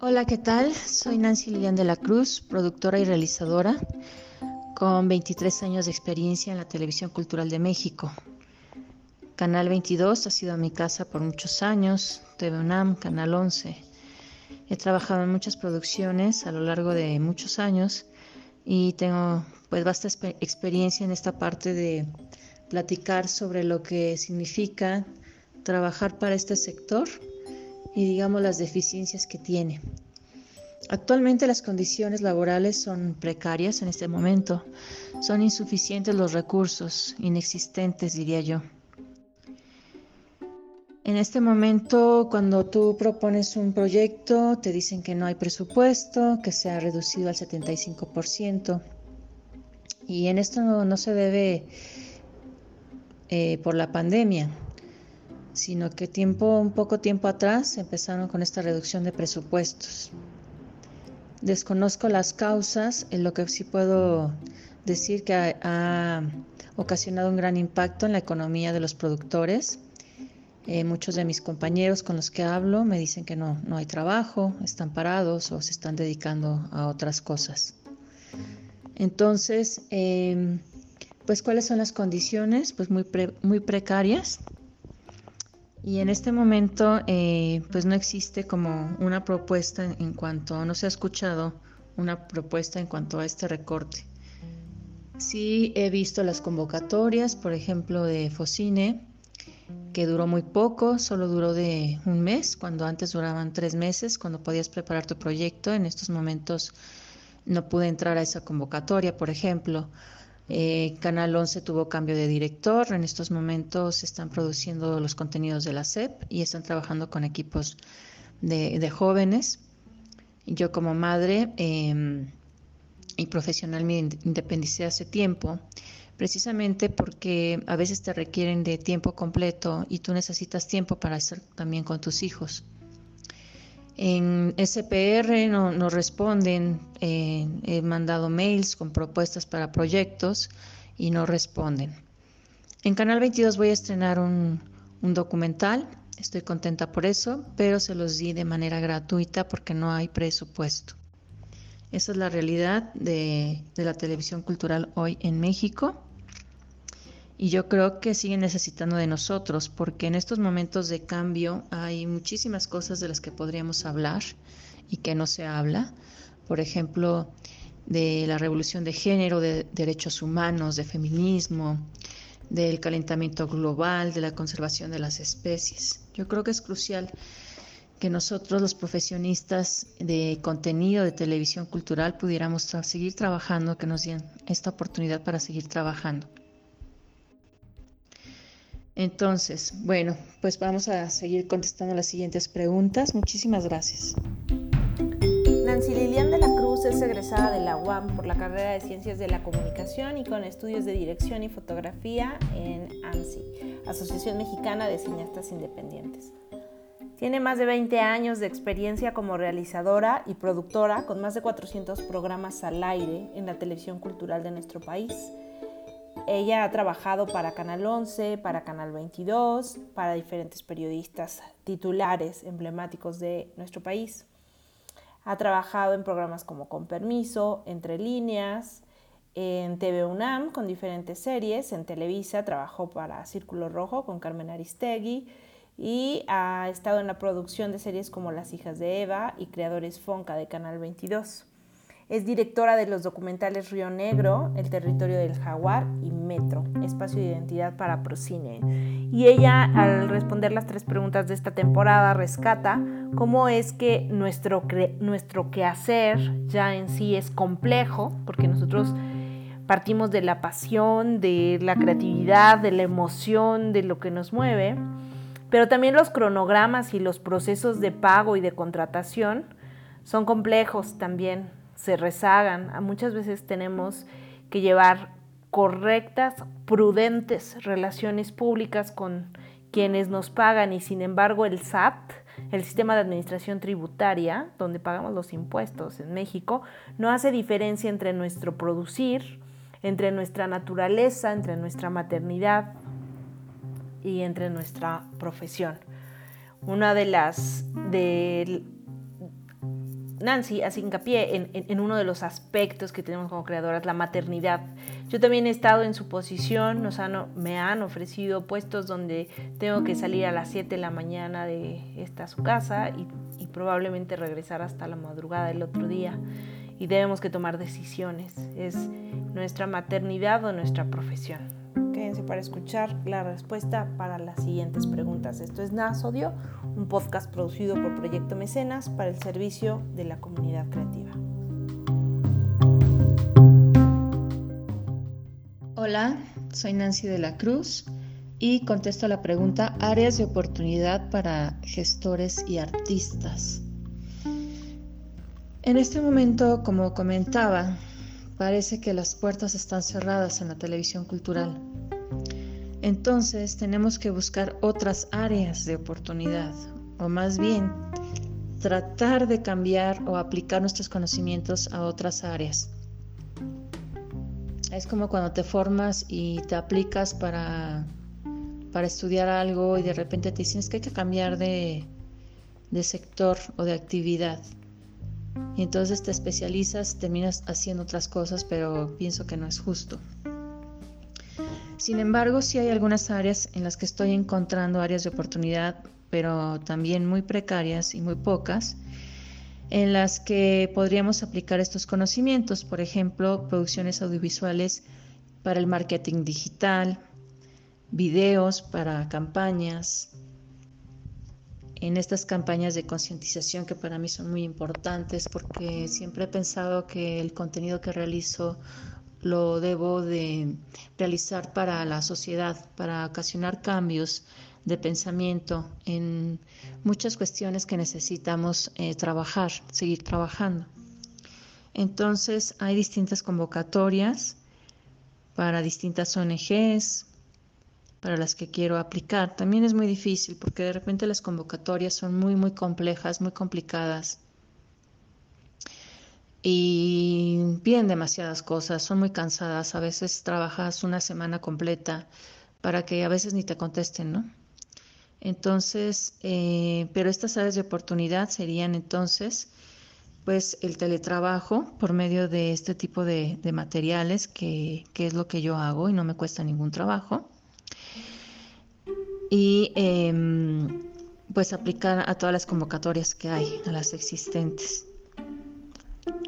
Hola, ¿qué tal? Soy Nancy Lilian de la Cruz, productora y realizadora, con 23 años de experiencia en la televisión cultural de México. Canal 22 ha sido mi casa por muchos años, TV UNAM, Canal 11. He trabajado en muchas producciones a lo largo de muchos años y tengo pues vasta experiencia en esta parte de platicar sobre lo que significa trabajar para este sector y digamos las deficiencias que tiene. Actualmente las condiciones laborales son precarias en este momento, son insuficientes los recursos, inexistentes diría yo. En este momento, cuando tú propones un proyecto, te dicen que no hay presupuesto, que se ha reducido al 75%. Y en esto no, se debe eh, por la pandemia, sino que tiempo, un poco tiempo atrás empezaron con esta reducción de presupuestos. Desconozco las causas, en lo que sí puedo decir que ha ocasionado un gran impacto en la economía de los productores eh, muchos de mis compañeros con los que hablo me dicen que no, no hay trabajo, están parados o se están dedicando a otras cosas. Entonces, em, pues cuáles son las condiciones, pues muy, muy precarias. Y en este momento, eh, pues no existe como una propuesta en cuanto, no se ha escuchado una propuesta en cuanto a este recorte. Sí he visto las convocatorias, por ejemplo, de Focine, que duró muy poco, solo duró de un mes, cuando antes duraban tres meses, cuando podías preparar tu proyecto. En estos momentos no pude entrar a esa convocatoria, por ejemplo. Eh, Canal 11 tuvo cambio de director, en estos momentos están produciendo los contenidos de la SEP y están trabajando con equipos de, jóvenes. Yo como madre em, y profesional me independicé hace tiempo precisamente porque a veces te requieren de tiempo completo y tú necesitas tiempo para estar también con tus hijos. En SPR no, responden, he mandado mails con propuestas para proyectos y no responden. En Canal 22 voy a estrenar un, documental, estoy contenta por eso, pero se los di de manera gratuita porque no hay presupuesto. Esa es la realidad de la televisión cultural hoy en México. Y yo creo que siguen necesitando de nosotros, porque en estos momentos de cambio hay muchísimas cosas de las que podríamos hablar y que no se habla. Por ejemplo, de la revolución de género, de derechos humanos, de feminismo, del calentamiento global, de la conservación de las especies. Yo creo que es crucial que nosotros los profesionistas de contenido de televisión cultural pudiéramos seguir trabajando, que nos den esta oportunidad para seguir trabajando. Entonces, bueno, pues vamos a seguir contestando las siguientes preguntas. Muchísimas gracias. Nancy Lilian de la Cruz es egresada de la UAM por la carrera de Ciencias de la Comunicación y con estudios de Dirección y Fotografía en AMSI, Asociación Mexicana de Cineastas Independientes. Tiene más de 20 años de experiencia como realizadora y productora con más de 400 programas al aire en la televisión cultural de nuestro país ella ha trabajado para Canal 11, para Canal 22, para diferentes periodistas titulares emblemáticos de nuestro país. Ha trabajado en programas como Con Permiso, Entre Líneas, en TV UNAM con diferentes series, en Televisa trabajó para Círculo Rojo con Carmen Aristegui y ha estado en la producción de series como Las hijas de Eva y Creadores Fonca de Canal 22. Es directora de los documentales Río Negro, El territorio del jaguar y Metro, espacio de identidad para Procine. Y ella, al responder las tres preguntas de esta temporada, rescata cómo es que nuestro, nuestro quehacer ya en sí es complejo, porque nosotros partimos de la pasión, de la creatividad, de la emoción, de lo que nos mueve, pero también los cronogramas y los procesos de pago y de contratación son complejos también se rezagan. A muchas veces tenemos que llevar correctas, prudentes relaciones públicas con quienes nos pagan y sin embargo el SAT, el sistema de administración tributaria, donde pagamos los impuestos en México, no hace diferencia entre nuestro producir, entre nuestra naturaleza, entre nuestra maternidad y entre nuestra profesión. Una de las de Nancy hace hincapié en, uno de los aspectos que tenemos como creadoras, la maternidad. Yo también he estado en su posición, nos me han ofrecido puestos donde tengo que salir a las 7 de la mañana de esta su casa y, y probablemente regresar hasta la madrugada del otro día. Y debemos que tomar decisiones. Es nuestra maternidad o nuestra profesión. Quédense para escuchar la respuesta para las siguientes preguntas. Esto es Nasodio, un podcast producido por Proyecto Mecenas para el servicio de la comunidad creativa. Hola, soy Nancy de la Cruz y contesto la pregunta áreas de oportunidad para gestores y artistas. En este momento, como comentaba, parece que las puertas están cerradas en la televisión cultural. Entonces tenemos que buscar otras áreas de oportunidad, o más bien tratar de cambiar o aplicar nuestros conocimientos a otras áreas. Es como cuando te formas y te aplicas para, para estudiar algo y de repente te dicen que hay que cambiar de, de sector o de actividad. Y entonces te especializas, terminas haciendo otras cosas, pero pienso que no es justo. Sin embargo, sí hay algunas áreas en las que estoy encontrando áreas de oportunidad, pero también muy precarias y muy pocas, en las que podríamos aplicar estos conocimientos, por ejemplo, producciones audiovisuales para el marketing digital, videos para campañas, en estas campañas de concientización que para mí son muy importantes porque siempre he pensado que el contenido que realizo lo debo de realizar para la sociedad, para ocasionar cambios de pensamiento en muchas cuestiones que necesitamos eh, trabajar, seguir trabajando. Entonces hay distintas convocatorias para distintas ONGs, para las que quiero aplicar. También es muy difícil porque de repente las convocatorias son muy, muy complejas, muy complicadas y piden demasiadas cosas, son muy cansadas, a veces trabajas una semana completa para que a veces ni te contesten, ¿no? Entonces, eh, pero estas áreas de oportunidad serían entonces, pues el teletrabajo por medio de este tipo de, materiales, que, que, es lo que yo hago y no me cuesta ningún trabajo. Y em, pues aplicar a todas las convocatorias que hay, a las existentes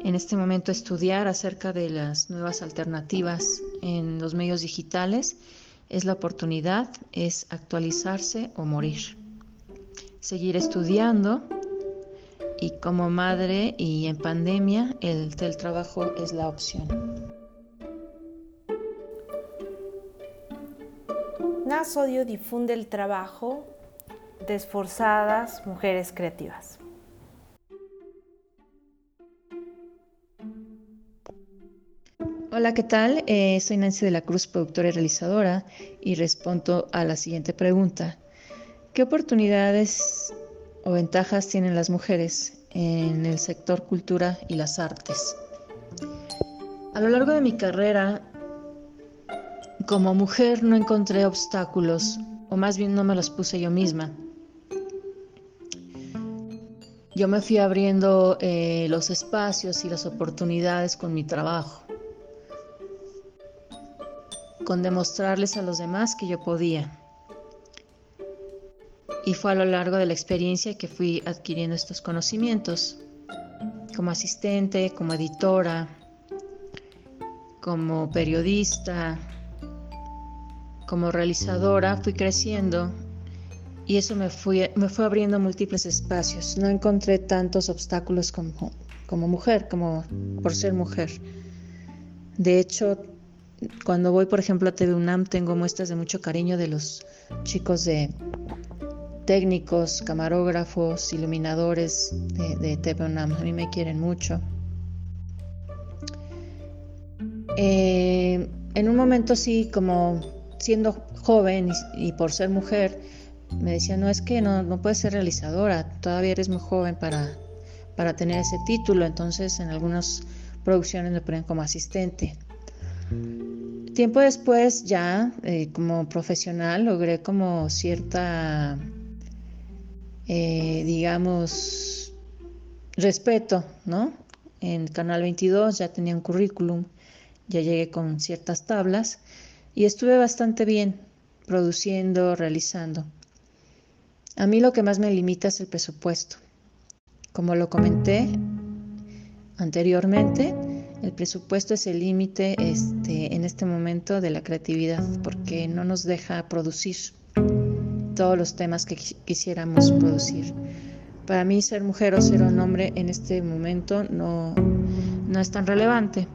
en este momento estudiar acerca de las nuevas alternativas en los medios digitales es la oportunidad, es actualizarse o morir. Seguir estudiando y como madre y en pandemia el teletrabajo es la opción. Nasodio difunde el trabajo de esforzadas mujeres creativas. Hola, ¿qué tal? Eh, soy Nancy de la Cruz, productora y realizadora, y respondo a la siguiente pregunta. ¿Qué oportunidades o ventajas tienen las mujeres en el sector cultura y las artes? A lo largo de mi carrera, como mujer no encontré obstáculos, o más bien no me los puse yo misma. Yo me fui abriendo eh, los espacios y las oportunidades con mi trabajo con demostrarles a los demás que yo podía. Y fue a lo largo de la experiencia que fui adquiriendo estos conocimientos. Como asistente, como editora, como periodista, como realizadora, fui creciendo y eso me, me fue abriendo múltiples espacios. No encontré tantos obstáculos como, como mujer, como por ser mujer. De hecho, cuando voy, por ejemplo, a TV UNAM, tengo muestras de mucho cariño de los chicos de técnicos, camarógrafos, iluminadores de, de TV UNAM. A mí me quieren mucho. Eh, en un momento sí, como siendo joven y, por ser mujer, me decían, no, es que no, no puedes ser realizadora, todavía eres muy joven para, para tener ese título. Entonces en algunas producciones me ponen como asistente. Tiempo después ya eh, como profesional logré como cierta, eh, digamos, respeto, ¿no? En Canal 22 ya tenía un currículum, ya llegué con ciertas tablas y estuve bastante bien produciendo, realizando. A mí lo que más me limita es el presupuesto. Como lo comenté anteriormente, el presupuesto es el límite este, en este momento de la creatividad porque no nos deja producir todos los temas que quisiéramos producir. Para mí ser mujer o ser un hombre en este momento no, no es tan relevante.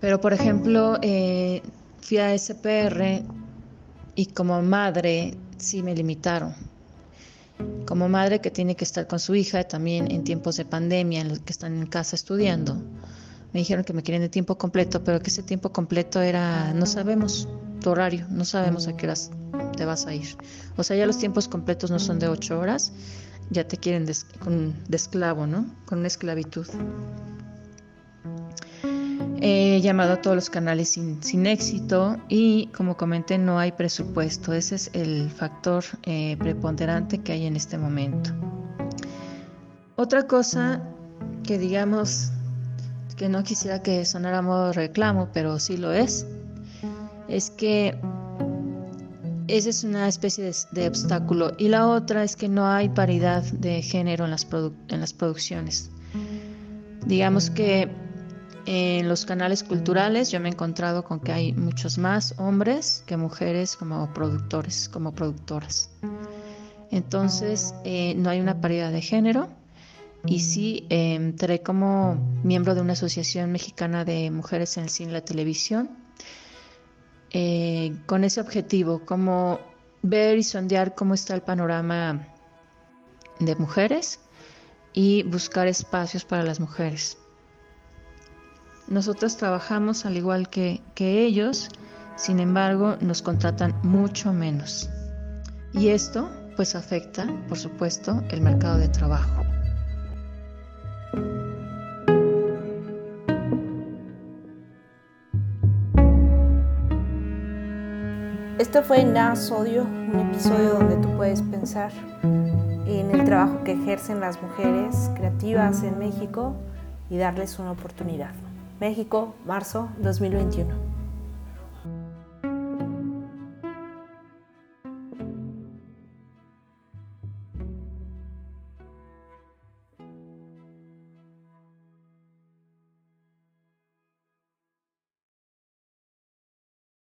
Pero por ejemplo, eh, fui a SPR y como madre sí me limitaron. Como madre que tiene que estar con su hija también en tiempos de pandemia, en los que están en casa estudiando, me dijeron que me quieren de tiempo completo, pero que ese tiempo completo era, no sabemos tu horario, no sabemos a qué horas te vas a ir. O sea, ya los tiempos completos no son de ocho horas, ya te quieren de, de esclavo, ¿no? Con una esclavitud. He llamado a todos los canales sin, éxito y como comenté no hay presupuesto. Ese es el factor eh, preponderante que hay en este momento. Otra cosa que digamos que no quisiera que sonara modo reclamo, pero sí lo es, es que esa es una especie de, obstáculo. Y la otra es que no hay paridad de género en las, en las producciones. Digamos que en los canales culturales yo me he encontrado con que hay muchos más hombres que mujeres como productores, como productoras. Entonces eh, no hay una paridad de género y sí entré como miembro de una asociación mexicana de mujeres en el cine y la televisión eh, con ese objetivo, como ver y sondear cómo está el panorama de mujeres y buscar espacios para las mujeres. Nosotros trabajamos al igual que, ellos, sin embargo nos contratan mucho menos. Y esto pues afecta, por supuesto, el mercado de trabajo. Esto fue Nada Sodio, un episodio donde tú puedes pensar en el trabajo que ejercen las mujeres creativas en México y darles una oportunidad. México, marzo 2021.